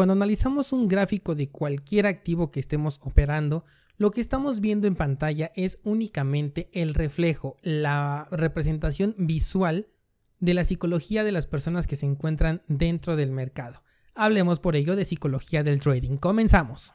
Cuando analizamos un gráfico de cualquier activo que estemos operando, lo que estamos viendo en pantalla es únicamente el reflejo, la representación visual de la psicología de las personas que se encuentran dentro del mercado. Hablemos por ello de psicología del trading. Comenzamos.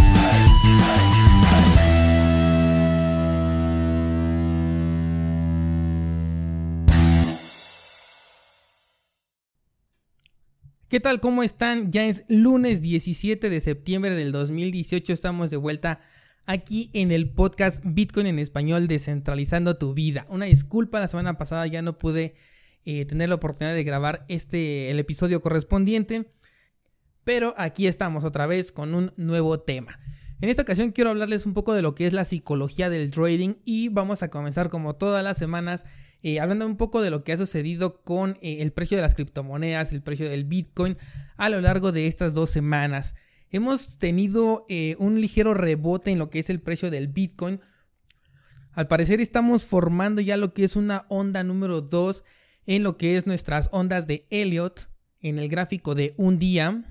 ¿Qué tal? ¿Cómo están? Ya es lunes 17 de septiembre del 2018. Estamos de vuelta aquí en el podcast Bitcoin en español descentralizando tu vida. Una disculpa, la semana pasada ya no pude eh, tener la oportunidad de grabar este el episodio correspondiente, pero aquí estamos otra vez con un nuevo tema. En esta ocasión quiero hablarles un poco de lo que es la psicología del trading y vamos a comenzar como todas las semanas eh, hablando un poco de lo que ha sucedido con eh, el precio de las criptomonedas, el precio del Bitcoin a lo largo de estas dos semanas. Hemos tenido eh, un ligero rebote en lo que es el precio del Bitcoin. Al parecer estamos formando ya lo que es una onda número 2 en lo que es nuestras ondas de Elliot en el gráfico de un día.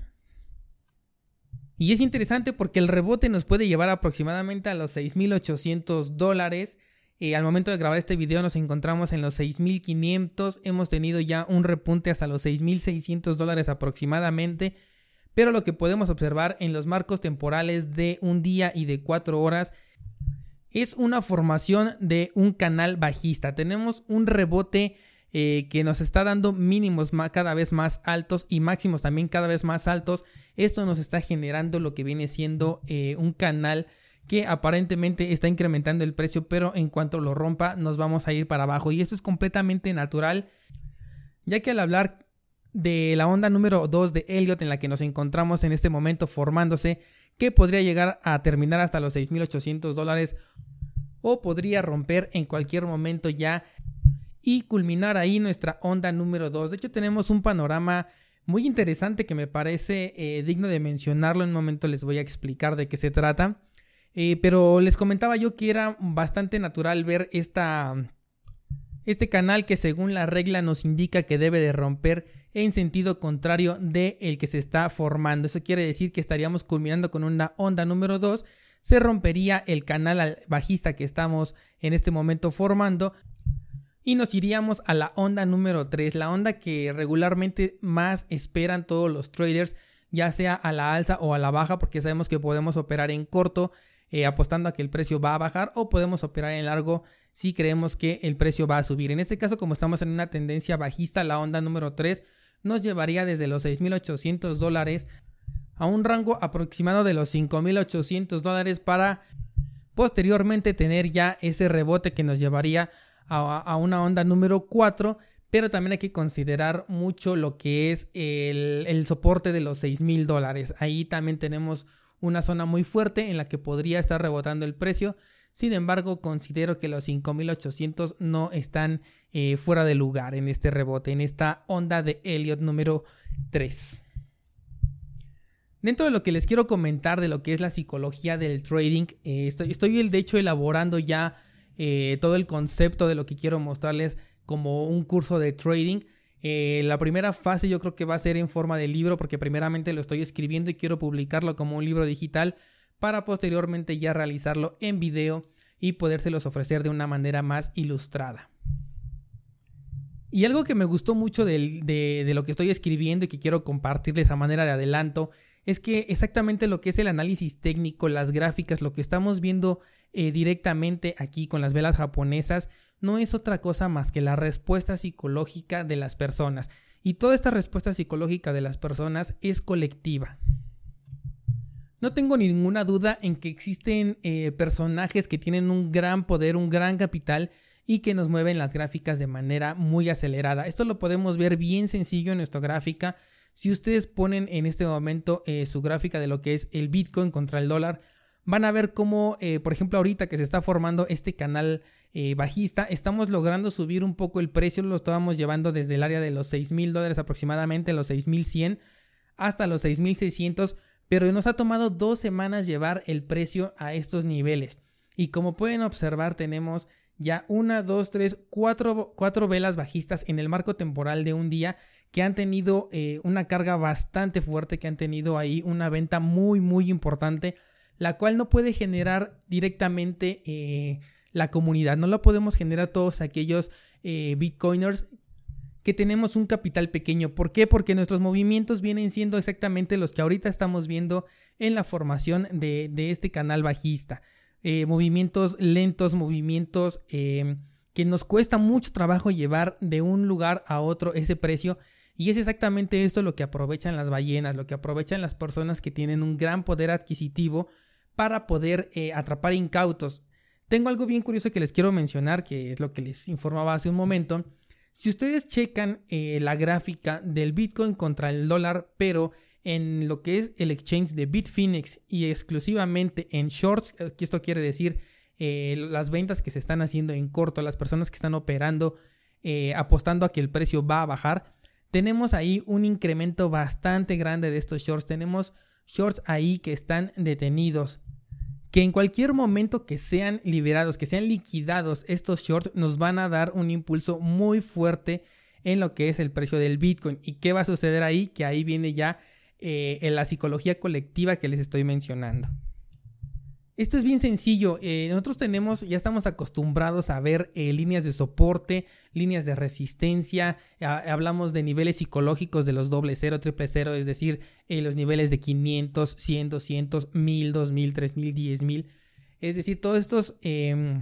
Y es interesante porque el rebote nos puede llevar aproximadamente a los 6.800 dólares al momento de grabar este video nos encontramos en los 6.500, hemos tenido ya un repunte hasta los 6.600 dólares aproximadamente, pero lo que podemos observar en los marcos temporales de un día y de cuatro horas es una formación de un canal bajista. Tenemos un rebote eh, que nos está dando mínimos cada vez más altos y máximos también cada vez más altos. Esto nos está generando lo que viene siendo eh, un canal que aparentemente está incrementando el precio, pero en cuanto lo rompa nos vamos a ir para abajo. Y esto es completamente natural, ya que al hablar de la onda número 2 de Elliot en la que nos encontramos en este momento formándose, que podría llegar a terminar hasta los 6.800 dólares o podría romper en cualquier momento ya y culminar ahí nuestra onda número 2. De hecho tenemos un panorama muy interesante que me parece eh, digno de mencionarlo. En un momento les voy a explicar de qué se trata. Eh, pero les comentaba yo que era bastante natural ver esta, este canal que según la regla nos indica que debe de romper en sentido contrario de el que se está formando. Eso quiere decir que estaríamos culminando con una onda número 2. Se rompería el canal bajista que estamos en este momento formando. Y nos iríamos a la onda número 3, la onda que regularmente más esperan todos los traders, ya sea a la alza o a la baja, porque sabemos que podemos operar en corto eh, apostando a que el precio va a bajar o podemos operar en largo si creemos que el precio va a subir. En este caso, como estamos en una tendencia bajista, la onda número 3 nos llevaría desde los 6.800 dólares a un rango aproximado de los 5.800 dólares para posteriormente tener ya ese rebote que nos llevaría a, una onda número 4 pero también hay que considerar mucho lo que es el, soporte de los 6.000 dólares. Ahí también tenemos una zona muy fuerte en la que podría estar rebotando el precio. Sin embargo, considero que los 5800 no están eh, fuera de lugar en este rebote, en esta onda de Elliot número 3. Dentro de lo que les quiero comentar de lo que es la psicología del trading, eh, estoy, de hecho elaborando ya eh, todo el concepto de lo que quiero mostrarles como un curso de trading. Eh, la primera fase yo creo que va a ser en forma de libro porque primeramente lo estoy escribiendo y quiero publicarlo como un libro digital para posteriormente ya realizarlo en video y podérselos ofrecer de una manera más ilustrada. Y algo que me gustó mucho de, lo que estoy escribiendo y que quiero compartirles a manera de adelanto es que exactamente lo que es el análisis técnico, las gráficas, lo que estamos viendo eh, directamente aquí con las velas japonesas, no es otra cosa más que la respuesta psicológica de las personas. Y toda esta respuesta psicológica de las personas es colectiva. No tengo ninguna duda en que existen eh, personajes que tienen un gran poder, un gran capital y que nos mueven las gráficas de manera muy acelerada. Esto lo podemos ver bien sencillo en nuestra gráfica. Si ustedes ponen en este momento eh, su gráfica de lo que es el Bitcoin contra el dólar, van a ver cómo, eh, por ejemplo, ahorita que se está formando este canal eh, bajista, estamos logrando subir un poco el precio, lo estábamos llevando desde el área de los 6 mil dólares aproximadamente, los 6100 hasta los 6600, pero nos ha tomado dos semanas llevar el precio a estos niveles. Y como pueden observar, tenemos ya una, dos, tres, cuatro, cuatro velas bajistas en el marco temporal de un día que han tenido eh, una carga bastante fuerte, que han tenido ahí una venta muy, muy importante, la cual no puede generar directamente eh, la comunidad, no la podemos generar todos aquellos eh, bitcoiners que tenemos un capital pequeño. ¿Por qué? Porque nuestros movimientos vienen siendo exactamente los que ahorita estamos viendo en la formación de, este canal bajista. Eh, movimientos lentos, movimientos que nos cuesta mucho trabajo llevar de un lugar a otro ese precio. Y es exactamente esto lo que aprovechan las ballenas, lo que aprovechan las personas que tienen un gran poder adquisitivo para poder eh, atrapar incautos. Tengo algo bien curioso que les quiero mencionar, que es lo que les informaba hace un momento. Si ustedes checan la gráfica del Bitcoin contra el dólar, pero en lo que es el exchange de Bitfinex y exclusivamente en shorts, eh, esto quiere decir eh, las ventas que se están haciendo en corto, las personas que están operando eh, apostando a que el precio va a bajar, tenemos ahí un incremento bastante grande de estos shorts. Tenemos shorts ahí que están detenidos. Que en cualquier momento que sean liberados, que sean liquidados estos shorts, nos van a dar un impulso muy fuerte en lo que es el precio del Bitcoin. ¿Y qué va a suceder ahí? Que ahí viene ya eh, en la psicología colectiva que les estoy mencionando. Esto es bien sencillo. Eh, nosotros tenemos, ya estamos acostumbrados a ver eh, líneas de soporte, líneas de resistencia. hablamos de niveles psicológicos de los doble cero, triple cero, es decir, los niveles de 500, 100, 200, 1000, 2000, 3000, 10000. Es decir, todos estos, em,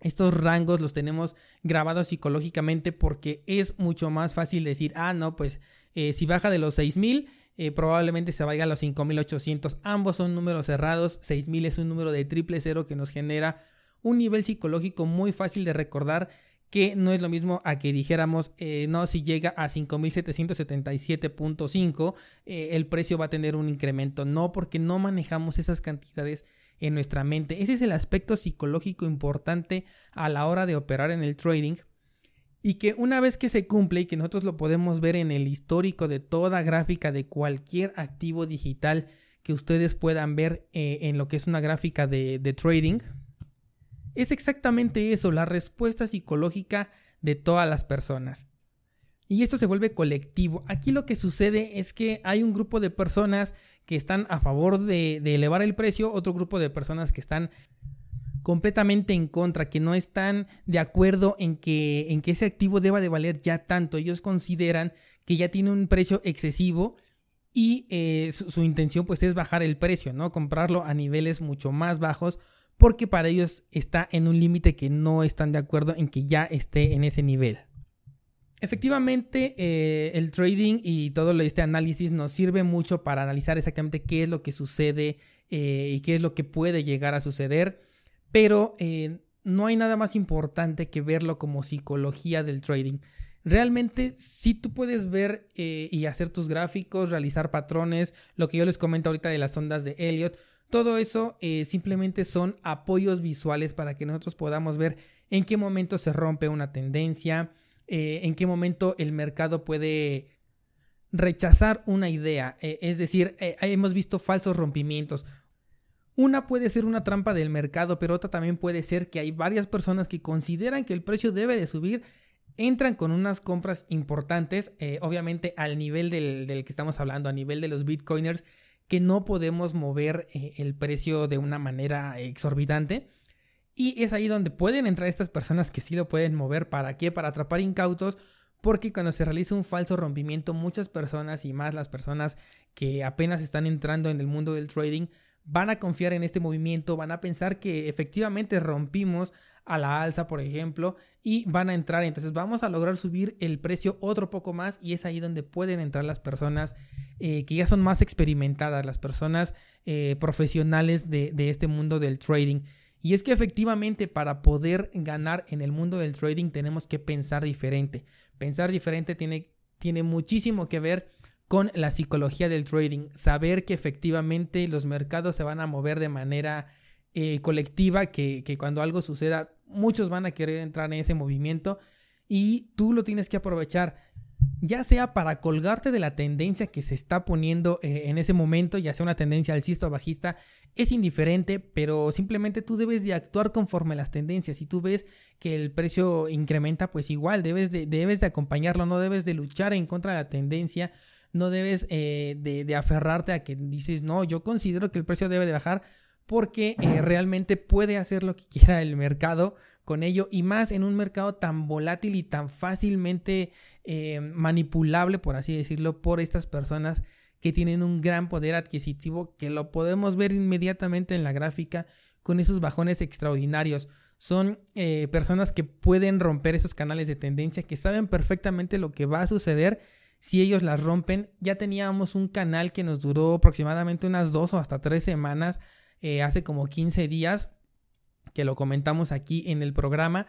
estos rangos los tenemos grabados psicológicamente porque es mucho más fácil decir, ah, no, pues si baja de los 6000 eh, probablemente se vaya a los 5800. Ambos son números cerrados. 6000 es un número de triple cero que nos genera un nivel psicológico muy fácil de recordar que no es lo mismo a que dijéramos, eh, no, si llega a 5.777.5, eh, el precio va a tener un incremento. No, porque no manejamos esas cantidades en nuestra mente. Ese es el aspecto psicológico importante a la hora de operar en el trading y que una vez que se cumple y que nosotros lo podemos ver en el histórico de toda gráfica de cualquier activo digital que ustedes puedan ver eh, en lo que es una gráfica de, de trading, es exactamente eso, la respuesta psicológica de todas las personas. Y esto se vuelve colectivo. Aquí lo que sucede es que hay un grupo de personas que están a favor de, de elevar el precio, otro grupo de personas que están completamente en contra, que no están de acuerdo en que, en que ese activo deba de valer ya tanto. Ellos consideran que ya tiene un precio excesivo y eh, su, intención pues es bajar el precio, ¿no? Comprarlo a niveles mucho más bajos porque para ellos está en un límite que no están de acuerdo en que ya esté en ese nivel. Efectivamente, eh, el trading y todo este análisis nos sirve mucho para analizar exactamente qué es lo que sucede eh, y qué es lo que puede llegar a suceder pero eh, no hay nada más importante que verlo como psicología del trading. Realmente si tú puedes ver eh, y hacer tus gráficos, realizar patrones, lo que yo les comento ahorita de las ondas de Elliot, todo eso eh, simplemente son apoyos visuales para que nosotros podamos ver en qué momento se rompe una tendencia, en qué momento el mercado puede rechazar una idea. es decir, hemos visto falsos rompimientos. Una puede ser una trampa del mercado, pero otra también puede ser que hay varias personas que consideran que el precio debe de subir, entran con unas compras importantes, eh, obviamente al nivel del, del, que estamos hablando, a nivel de los bitcoiners, que no podemos mover eh, el precio de una manera exorbitante. Y es ahí donde pueden entrar estas personas que sí lo pueden mover. ¿Para qué? Para atrapar incautos. Porque cuando se realiza un falso rompimiento, muchas personas y más las personas que apenas están entrando en el mundo del trading van a confiar en este movimiento, van a pensar que efectivamente rompimos a la alza, por ejemplo, y van a entrar. Entonces vamos a lograr subir el precio otro poco más y es ahí donde pueden entrar las personas eh, que ya son más experimentadas, las personas eh, profesionales de, de este mundo del trading. Y es que efectivamente para poder ganar en el mundo del trading tenemos que pensar diferente. Pensar diferente tiene, tiene muchísimo que ver con la psicología del trading. Saber que efectivamente los mercados se van a mover de manera eh, colectiva, que, que cuando algo suceda, muchos van a querer entrar en ese movimiento y tú lo tienes que aprovechar ya sea para colgarte de la tendencia que se está poniendo eh, en ese momento, ya sea una tendencia alcista o bajista, es indiferente, pero simplemente tú debes de actuar conforme a las tendencias. Si tú ves que el precio incrementa, pues igual debes de, debes de acompañarlo, no debes de luchar en contra de la tendencia, no debes eh, de, aferrarte a que dices, no, yo considero que el precio debe de bajar porque eh, realmente puede hacer lo que quiera el mercado con ello y más en un mercado tan volátil y tan fácilmente eh, manipulable, por así decirlo, por estas personas que tienen un gran poder adquisitivo que lo podemos ver inmediatamente en la gráfica con esos bajones extraordinarios. Son personas que pueden romper esos canales de tendencia, que saben perfectamente lo que va a suceder si ellos las rompen. Ya teníamos un canal que nos duró aproximadamente unas dos o hasta tres semanas, eh, hace como 15 días, que lo comentamos aquí en el programa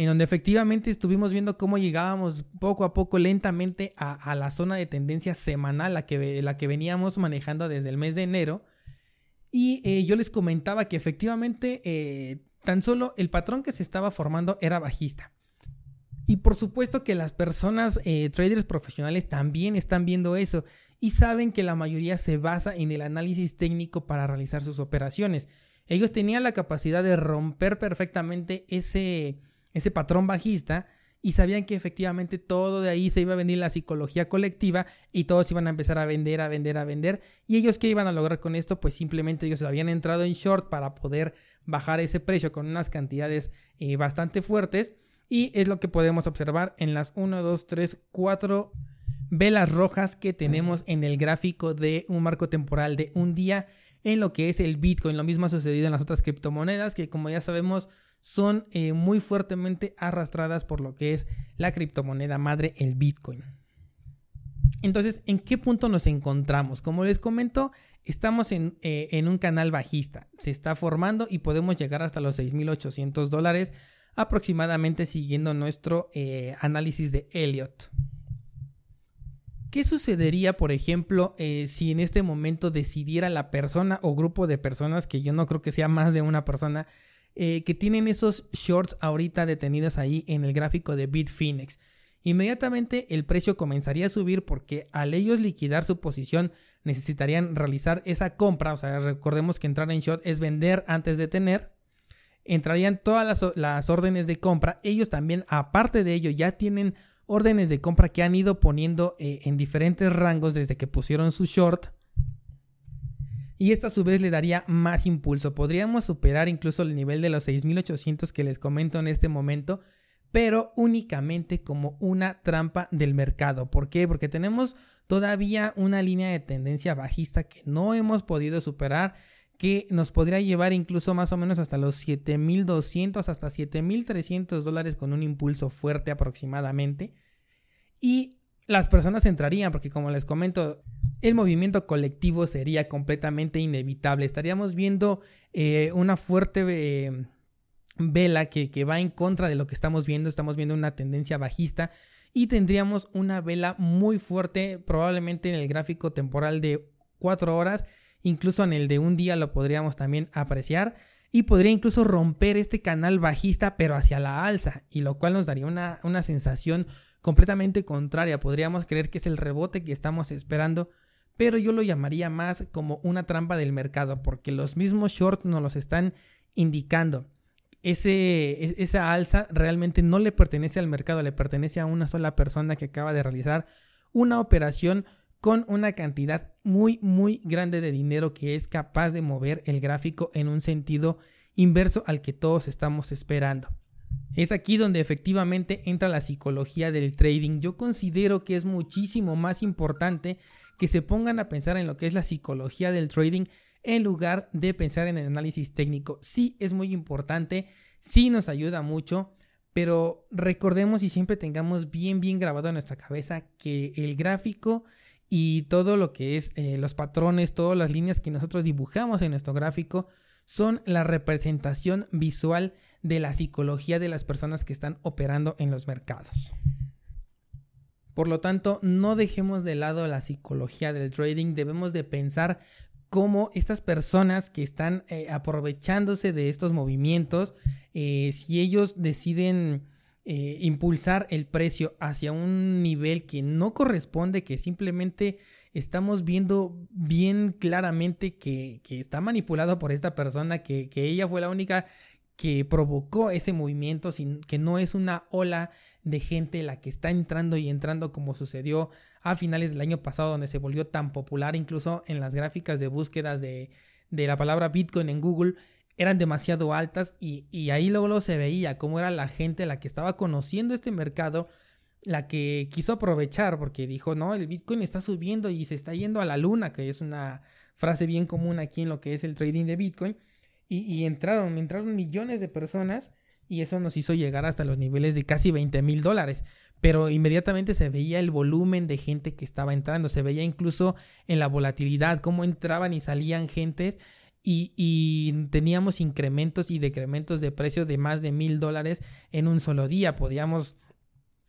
en donde efectivamente estuvimos viendo cómo llegábamos poco a poco lentamente a, la zona de tendencia semanal, la que, la que veníamos manejando desde el mes de enero. Y eh, yo les comentaba que efectivamente eh, tan solo el patrón que se estaba formando era bajista. Y por supuesto que las personas eh, traders profesionales también están viendo eso y saben que la mayoría se basa en el análisis técnico para realizar sus operaciones. Ellos tenían la capacidad de romper perfectamente ese, ese patrón bajista y sabían que efectivamente todo de ahí se iba a venir la psicología colectiva y todos iban a empezar a vender, a vender, a vender. ¿Y ellos qué iban a lograr con esto? Pues simplemente ellos habían entrado en short para poder bajar ese precio con unas cantidades eh, bastante fuertes. Y es lo que podemos observar en las 1, 2, 3, 4 velas rojas que tenemos en el gráfico de un marco temporal de un día en lo que es el Bitcoin. Lo mismo ha sucedido en las otras criptomonedas que como ya sabemos son eh, muy fuertemente arrastradas por lo que es la criptomoneda madre, el Bitcoin. Entonces, ¿en qué punto nos encontramos? Como les comento, estamos en, eh, un canal bajista. Se está formando y podemos llegar hasta los 6.800 dólares aproximadamente siguiendo nuestro eh, análisis de Elliot. ¿Qué sucedería, por ejemplo, si en este momento decidiera la persona o grupo de personas, que yo no creo que sea más de una persona, eh, que tienen esos shorts ahorita detenidos ahí en el gráfico de Bitfinex. Inmediatamente el precio comenzaría a subir porque al ellos liquidar su posición necesitarían realizar esa compra, o sea, recordemos que entrar en short es vender antes de tener, entrarían todas las, órdenes de compra, ellos también aparte de ello ya tienen órdenes de compra que han ido poniendo eh, en diferentes rangos desde que pusieron su short y esto a su vez le daría más impulso. Podríamos superar incluso el nivel de los 6800 que les comento en este momento, pero únicamente como una trampa del mercado. ¿Por qué? Porque tenemos todavía una línea de tendencia bajista que no hemos podido superar que nos podría llevar incluso más o menos hasta los 7200 hasta 7300 dólares con un impulso fuerte aproximadamente y las personas entrarían porque como les comento el movimiento colectivo sería completamente inevitable. Estaríamos viendo eh, una fuerte eh, vela que, que, va en contra de lo que estamos viendo. Estamos viendo una tendencia bajista y tendríamos una vela muy fuerte, probablemente en el gráfico temporal de 4 horas, incluso en el de un día lo podríamos también apreciar. Y podría incluso romper este canal bajista, pero hacia la alza, y lo cual nos daría una, una sensación completamente contraria. Podríamos creer que es el rebote que estamos esperando pero yo lo llamaría más como una trampa del mercado, porque los mismos shorts nos los están indicando. Ese, esa alza realmente no le pertenece al mercado, le pertenece a una sola persona que acaba de realizar una operación con una cantidad muy muy grande de dinero que es capaz de mover el gráfico en un sentido inverso al que todos estamos esperando. Es aquí donde efectivamente entra la psicología del trading. Yo considero que es muchísimo más importante que se pongan a pensar en lo que es la psicología del trading en lugar de pensar en el análisis técnico. Sí es muy importante, sí nos ayuda mucho, pero recordemos y siempre tengamos bien bien grabado en nuestra cabeza que el gráfico y todo lo que es eh, los patrones, todas las líneas que nosotros dibujamos en nuestro gráfico son la representación visual de la psicología de las personas que están operando en los mercados. Por lo tanto, no dejemos de lado la psicología del trading, debemos de pensar cómo estas personas que están eh, aprovechándose de estos movimientos, eh, si ellos deciden eh, impulsar el precio hacia un nivel que no corresponde, que simplemente estamos viendo bien claramente que, está manipulado por esta persona, que, que, ella fue la única que provocó ese movimiento, sin, que no es una ola de gente la que está entrando y entrando como sucedió a finales del año pasado donde se volvió tan popular incluso en las gráficas de búsquedas de, de la palabra Bitcoin en Google eran demasiado altas y, y ahí luego, se veía cómo era la gente la que estaba conociendo este mercado la que quiso aprovechar porque dijo no el Bitcoin está subiendo y se está yendo a la luna que es una frase bien común aquí en lo que es el trading de Bitcoin y, entraron, entraron millones de personas y eso nos hizo llegar hasta los niveles de casi 20 mil dólares. Pero inmediatamente se veía el volumen de gente que estaba entrando, se veía incluso en la volatilidad, cómo entraban y salían gentes y, teníamos incrementos y decrementos de precio de más de mil dólares en un solo día. Podíamos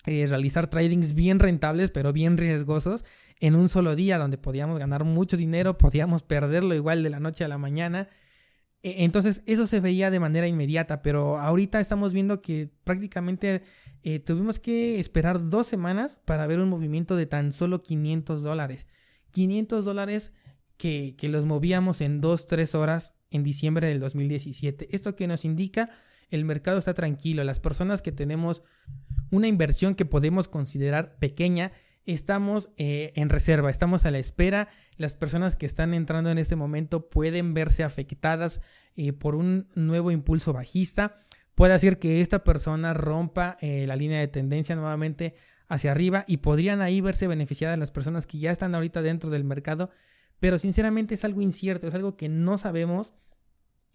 eh, realizar tradings bien rentables, pero bien riesgosos en un solo día, donde podíamos ganar mucho dinero, podíamos perderlo igual de la noche a la mañana. E, entonces eso se veía de manera inmediata, pero ahorita estamos viendo que prácticamente eh, tuvimos que esperar dos semanas para ver un movimiento de tan solo 500 dólares. 500 dólares que, los movíamos en 2-3 horas en diciembre del 2017. Esto que nos indica el mercado está tranquilo, las personas que tenemos una inversión que podemos considerar pequeña, estamos eh, en reserva, estamos a la espera. Las personas que están entrando en este momento pueden verse afectadas eh, por un nuevo impulso bajista. Puede hacer que esta persona rompa eh, la línea de tendencia nuevamente hacia arriba y podrían ahí verse beneficiadas las personas que ya están ahorita dentro del mercado. Pero sinceramente es algo incierto, es algo que no sabemos,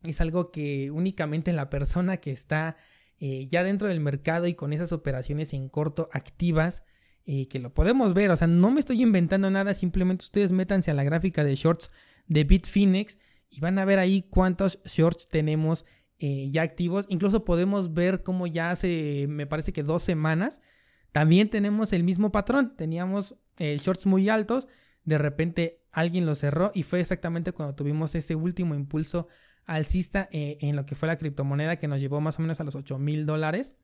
es algo que únicamente la persona que está ya dentro del mercado y con esas operaciones en corto activas, y que lo podemos ver, o sea, no me estoy inventando nada, simplemente ustedes métanse a la gráfica de shorts de Bitfinex y van a ver ahí cuántos shorts tenemos eh, ya activos. Incluso podemos ver cómo ya hace, me parece que dos semanas, también tenemos el mismo patrón. Teníamos eh, shorts muy altos, de repente alguien lo cerró y fue exactamente cuando tuvimos ese último impulso alcista eh, en lo que fue la criptomoneda que nos llevó más o menos a los 8 mil dólares.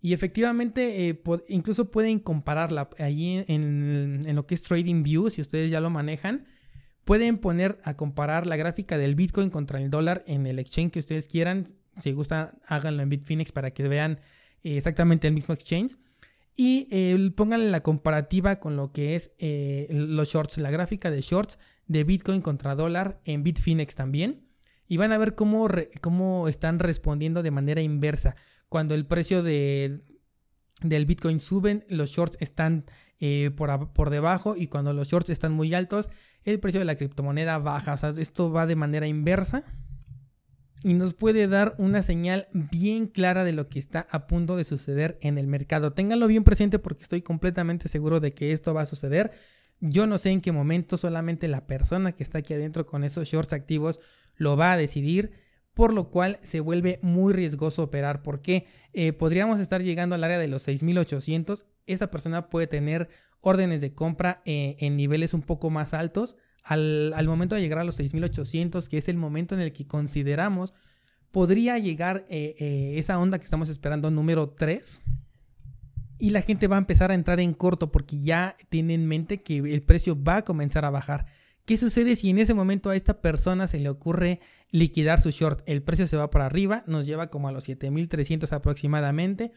Y efectivamente, eh, incluso pueden compararla allí en, lo que es TradingView, si ustedes ya lo manejan. Pueden poner a comparar la gráfica del Bitcoin contra el dólar en el exchange que ustedes quieran. Si gusta, háganlo en Bitfinex para que vean eh, exactamente el mismo exchange. Y eh, pónganle la comparativa con lo que es los shorts, la gráfica de shorts de Bitcoin contra dólar en Bitfinex también. Y van a ver cómo, cómo están respondiendo de manera inversa cuando el precio de, del Bitcoin suben, los shorts están eh, por, por, debajo y cuando los shorts están muy altos, el precio de la criptomoneda baja. O sea, esto va de manera inversa y nos puede dar una señal bien clara de lo que está a punto de suceder en el mercado. Ténganlo bien presente porque estoy completamente seguro de que esto va a suceder. Yo no sé en qué momento, solamente la persona que está aquí adentro con esos shorts activos lo va a decidir por lo cual se vuelve muy riesgoso operar porque eh, podríamos estar llegando al área de los 6800, esa persona puede tener órdenes de compra eh, en niveles un poco más altos al, momento de llegar a los 6800, que es el momento en el que consideramos podría llegar eh, esa onda que estamos esperando número 3 y la gente va a empezar a entrar en corto porque ya tiene en mente que el precio va a comenzar a bajar. ¿Qué sucede si en ese momento a esta persona se le ocurre liquidar su short? El precio se va para arriba, nos lleva como a los 7300 aproximadamente.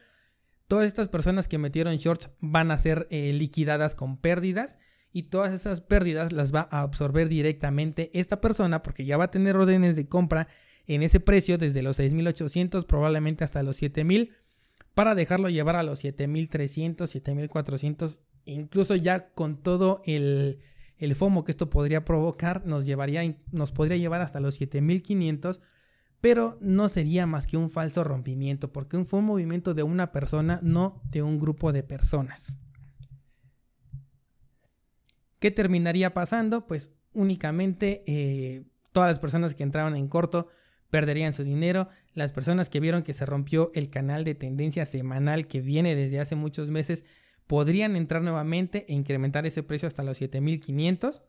Todas estas personas que metieron shorts van a ser eh, liquidadas con pérdidas y todas esas pérdidas las va a absorber directamente esta persona porque ya va a tener órdenes de compra en ese precio desde los 6.800 probablemente hasta los 7.000 para dejarlo llevar a los 7.300, 7.400 incluso ya con todo el, el FOMO que esto podría provocar nos llevaría nos podría llevar hasta los 7.500 pero no sería más que un falso rompimiento porque fue un movimiento de una persona no de un grupo de personas ¿Qué terminaría pasando? Pues únicamente eh, todas las personas que entraron en corto perderían su dinero. Las personas que vieron que se rompió el canal de tendencia semanal que viene desde hace muchos meses podrían entrar nuevamente e incrementar ese precio hasta los 7500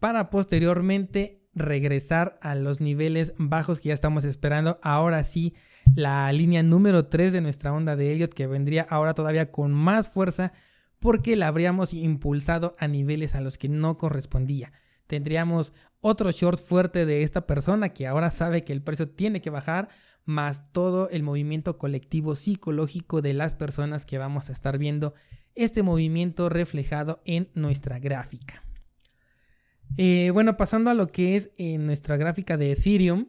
para posteriormente regresar a los niveles bajos que ya estamos esperando. Ahora sí, la línea número 3 de nuestra onda de Elliot que vendría ahora todavía con más fuerza porque la habríamos impulsado a niveles a los que no correspondía. Tendríamos otro short fuerte de esta persona que ahora sabe que el precio tiene que bajar, más todo el movimiento colectivo psicológico de las personas que vamos a estar viendo este movimiento reflejado en nuestra gráfica. Eh, bueno, pasando a lo que es en nuestra gráfica de Ethereum,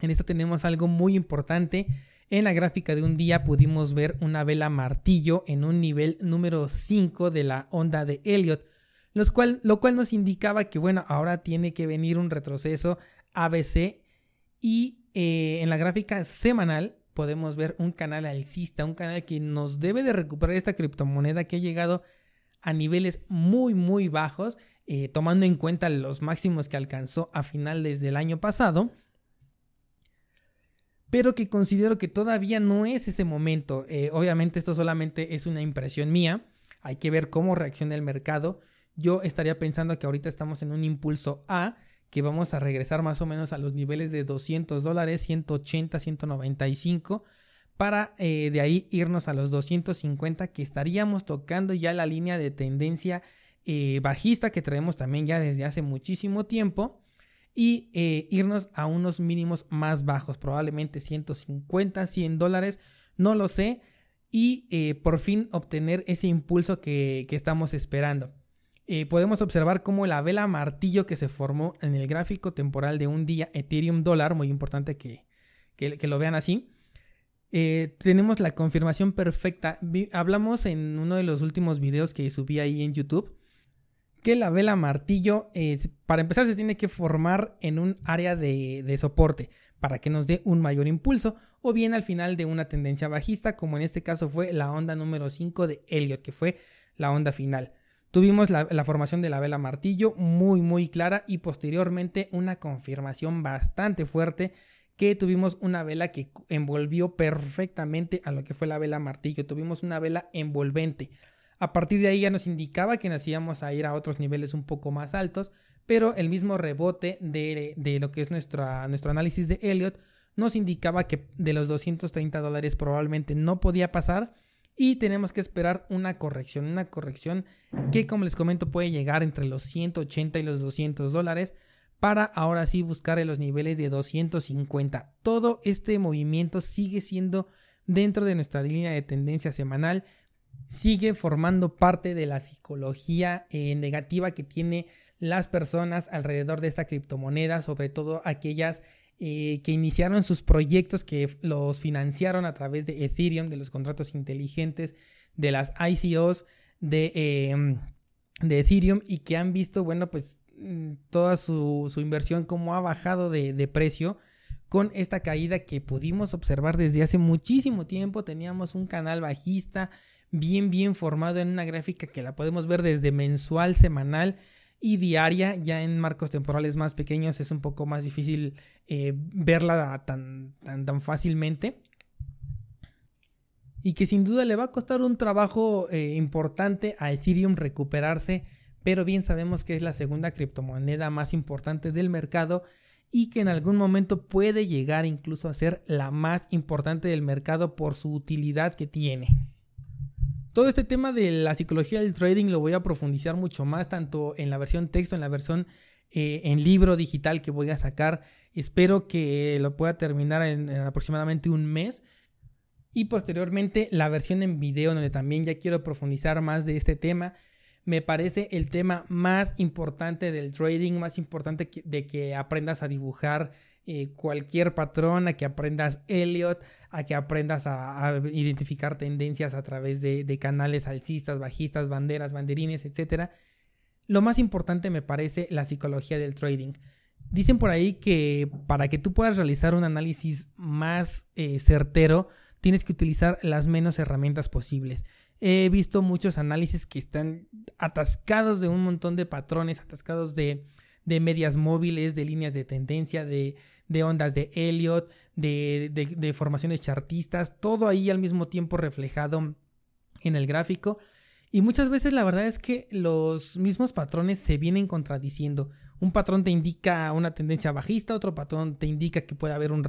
en esta tenemos algo muy importante en la gráfica de un día pudimos ver una vela martillo en un nivel número 5 de la onda de Elliot, lo cual nos indicaba que bueno, ahora tiene que venir un retroceso ABC y eh, en la gráfica semanal podemos ver un canal alcista, un canal que nos debe de recuperar esta criptomoneda que ha llegado a niveles muy muy bajos, eh, tomando en cuenta los máximos que alcanzó a finales del año pasado pero que considero que todavía no es ese momento. Eh, obviamente esto solamente es una impresión mía, hay que ver cómo reacciona el mercado. Yo estaría pensando que ahorita estamos en un impulso A, que vamos a regresar más o menos a los niveles de 200 dólares, 180, 195, para eh, de ahí irnos a los 250, que estaríamos tocando ya la línea de tendencia eh, bajista que traemos también ya desde hace muchísimo tiempo y eh, irnos a unos mínimos más bajos, probablemente 150, 100 dólares, no lo sé, y eh, por fin obtener ese impulso que, estamos esperando. Eh, podemos observar cómo la vela martillo que se formó en el gráfico temporal de un día Ethereum dólar, muy importante que, que, lo vean así, tenemos la confirmación perfecta. hablamos en uno de los últimos videos que subí ahí en YouTube que la vela martillo, para empezar, se tiene que formar en un área de, soporte para que nos dé un mayor impulso o bien al final de una tendencia bajista, como en este caso fue la onda número 5 de Elliot, que fue la onda final. Tuvimos la, la, formación de la vela martillo muy muy clara y posteriormente una confirmación bastante fuerte que tuvimos una vela que envolvió perfectamente a lo que fue la vela martillo. Tuvimos una vela envolvente. A partir de ahí ya nos indicaba que nos íbamos a ir a otros niveles un poco más altos, pero el mismo rebote de, lo que es nuestro, nuestro análisis de Elliot nos indicaba que de los 230 dólares probablemente no podía pasar y tenemos que esperar una corrección, una corrección que como les comento puede llegar entre los 180 y los 200 dólares para ahora sí buscar en los niveles de 250. Todo este movimiento sigue siendo dentro de nuestra línea de tendencia semanal sigue formando parte de la psicología eh, negativa que tiene las personas alrededor de esta criptomoneda, sobre todo aquellas eh, que iniciaron sus proyectos, que los financiaron a través de Ethereum, de los contratos inteligentes, de las ICOs de, em, de Ethereum y que han visto, bueno, pues mm, toda su, inversión como ha bajado de, de precio con esta caída que pudimos observar desde hace muchísimo tiempo. Teníamos un canal bajista bien, bien formado en una gráfica que la podemos ver desde mensual, semanal y diaria. Ya en marcos temporales más pequeños es un poco más difícil eh, verla tan, tan, tan fácilmente. Y que sin duda le va a costar un trabajo eh, importante a Ethereum recuperarse, pero bien sabemos que es la segunda criptomoneda más importante del mercado y que en algún momento puede llegar incluso a ser la más importante del mercado por su utilidad que tiene. Todo este tema de la psicología del trading lo voy a profundizar mucho más, tanto en la versión texto, en la versión eh, en libro digital que voy a sacar. Espero que lo pueda terminar en, aproximadamente un mes. Y posteriormente la versión en video, donde también ya quiero profundizar más de este tema. me parece el tema más importante del trading, más importante de que aprendas a dibujar eh, cualquier patrón, a que aprendas Elliot, a que aprendas a, identificar tendencias a través de, de, canales alcistas, bajistas, banderas, banderines, etc. Lo más importante me parece la psicología del trading. Dicen por ahí que para que tú puedas realizar un análisis más eh, certero, tienes que utilizar las menos herramientas posibles. He visto muchos análisis que están atascados de un montón de patrones, atascados de, medias móviles, de líneas de tendencia, de, ondas de Elliot, de, de, formaciones chartistas, todo ahí al mismo tiempo reflejado en el gráfico. Y muchas veces la verdad es que los mismos patrones se vienen contradiciendo. Un patrón te indica una tendencia bajista, otro patrón te indica que puede haber un,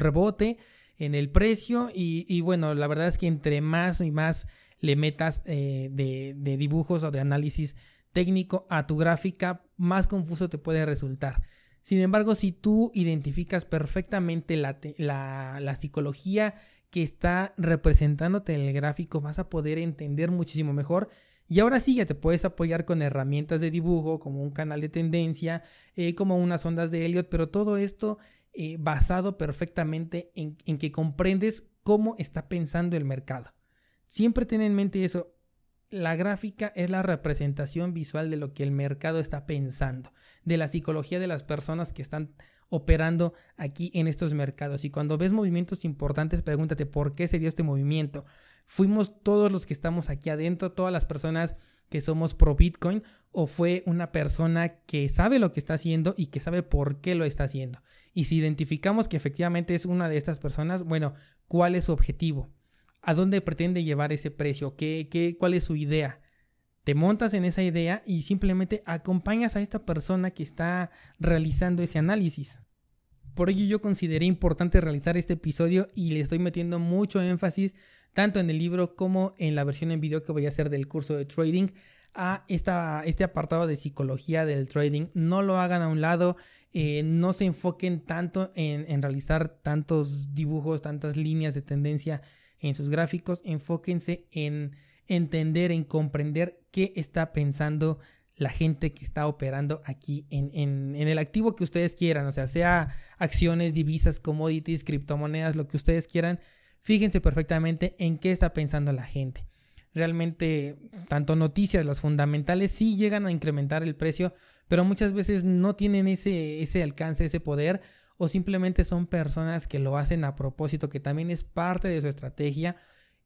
rebote en el precio y, bueno, la verdad es que entre más y más le metas eh, de, dibujos o de análisis técnico a tu gráfica, más confuso te puede resultar. Sin embargo, si tú identificas perfectamente la, la psicología que está representándote en el gráfico, vas a poder entender muchísimo mejor y ahora sí ya te puedes apoyar con herramientas de dibujo, como un canal de tendencia, eh, como unas ondas de Elliot, pero todo esto eh, basado perfectamente en, que comprendes cómo está pensando el mercado. Siempre ten en mente eso. La gráfica es la representación visual de lo que el mercado está pensando, de la psicología de las personas que están operando aquí en estos mercados. Y cuando ves movimientos importantes, pregúntate por qué se dio este movimiento fuimos todos los que estamos aquí adentro, todas las personas que somos pro Bitcoin, o fue una persona que sabe lo que está haciendo y que sabe por qué lo está haciendo. Y si identificamos que efectivamente es una de estas personas, bueno, ¿cuál es su objetivo? ¿A dónde pretende llevar ese precio? ¿Qué, qué, ¿Cuál es su idea? Te montas en esa idea y simplemente acompañas a esta persona que está realizando ese análisis. Por ello yo consideré importante realizar este episodio y le estoy metiendo mucho énfasis tanto en el libro como en la versión en video que voy a hacer del curso de trading, a esta, este apartado de psicología del trading. No lo hagan a un lado, eh, no se enfoquen tanto en, realizar tantos dibujos, tantas líneas de tendencia en sus gráficos, enfóquense en entender, en comprender qué está pensando la gente que está operando aquí en, en, el activo que ustedes quieran, o sea, sea acciones, divisas, commodities, criptomonedas, lo que ustedes quieran, fíjense perfectamente en qué está pensando la gente. Realmente, tanto noticias, las fundamentales, sí llegan a incrementar el precio, pero muchas veces no tienen ese, ese alcance, ese poder, o simplemente son personas que lo hacen a propósito, que también es parte de su estrategia.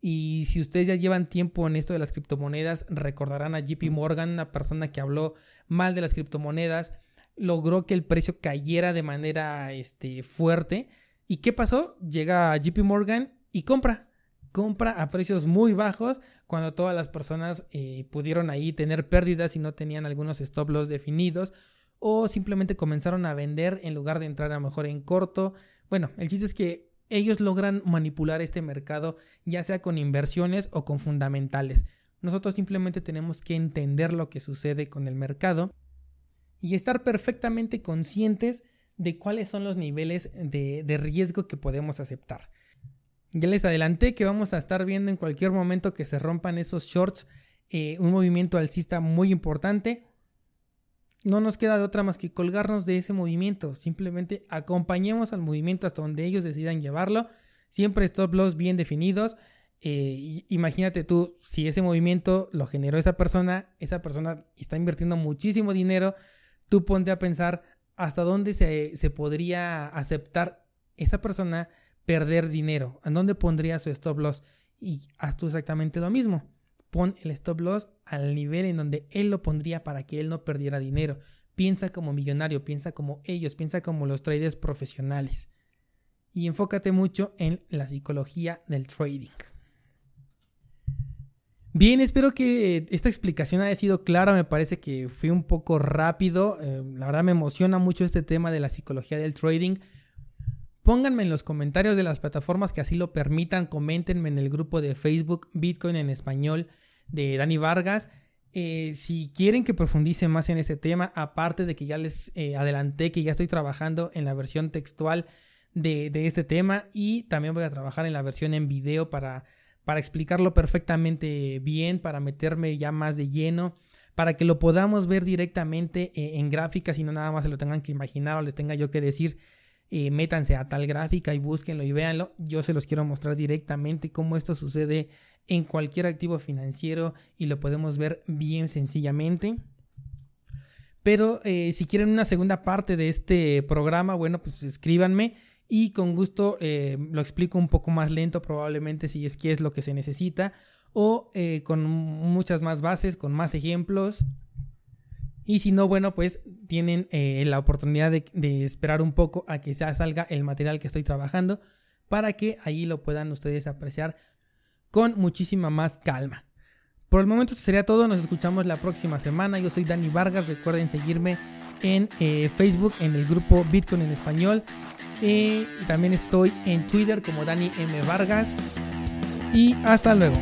Y si ustedes ya llevan tiempo en esto de las criptomonedas, recordarán a JP Morgan, una persona que habló mal de las criptomonedas, logró que el precio cayera de manera este, fuerte. ¿Y qué pasó? Llega JP Morgan y compra. Compra a precios muy bajos cuando todas las personas eh, pudieron ahí tener pérdidas y no tenían algunos stop loss definidos o simplemente comenzaron a vender en lugar de entrar a lo mejor en corto. Bueno, el chiste es que ellos logran manipular este mercado ya sea con inversiones o con fundamentales. Nosotros simplemente tenemos que entender lo que sucede con el mercado y estar perfectamente conscientes de cuáles son los niveles de riesgo que podemos aceptar. Ya les adelanté que vamos a estar viendo en cualquier momento que se rompan esos shorts eh, un movimiento alcista muy importante. No nos queda de otra más que colgarnos de ese movimiento. Simplemente acompañemos al movimiento hasta donde ellos decidan llevarlo. Siempre stop loss bien definidos. Eh, imagínate tú, si ese movimiento lo generó esa persona, esa persona está invirtiendo muchísimo dinero, tú ponte a pensar hasta dónde se, se podría aceptar esa persona perder dinero. ¿En dónde pondría su stop loss? Y haz tú exactamente lo mismo. Pon el stop loss al nivel en donde él lo pondría para que él no perdiera dinero. Piensa como millonario, piensa como ellos, piensa como los traders profesionales. Y enfócate mucho en la psicología del trading. Bien, espero que esta explicación haya sido clara. Me parece que fui un poco rápido. Eh, la verdad me emociona mucho este tema de la psicología del trading. Pónganme en los comentarios de las plataformas que así lo permitan, coméntenme en el grupo de Facebook Bitcoin en español de Dani Vargas. Eh, si quieren que profundice más en ese tema, aparte de que ya les eh, adelanté que ya estoy trabajando en la versión textual de, este tema y también voy a trabajar en la versión en video para, para explicarlo perfectamente bien, para meterme ya más de lleno, para que lo podamos ver directamente eh, en gráficas y no nada más se lo tengan que imaginar o les tenga yo que decir eh, métanse a tal gráfica y búsquenlo y véanlo. Yo se los quiero mostrar directamente cómo esto sucede en cualquier activo financiero y lo podemos ver bien sencillamente. Pero eh, si quieren una segunda parte de este programa, bueno, pues escríbanme y con gusto eh, lo explico un poco más lento probablemente si es que es lo que se necesita o con muchas más bases, con más ejemplos y si no, bueno, pues tienen eh, la oportunidad de, esperar un poco a que salga el material que estoy trabajando para que ahí lo puedan ustedes apreciar con muchísima más calma. Por el momento eso sería todo, nos escuchamos la próxima semana. Yo soy Dani Vargas, recuerden seguirme en eh, Facebook en el grupo Bitcoin en español. Eh, y también estoy en Twitter como Dani M. Vargas. Y hasta luego.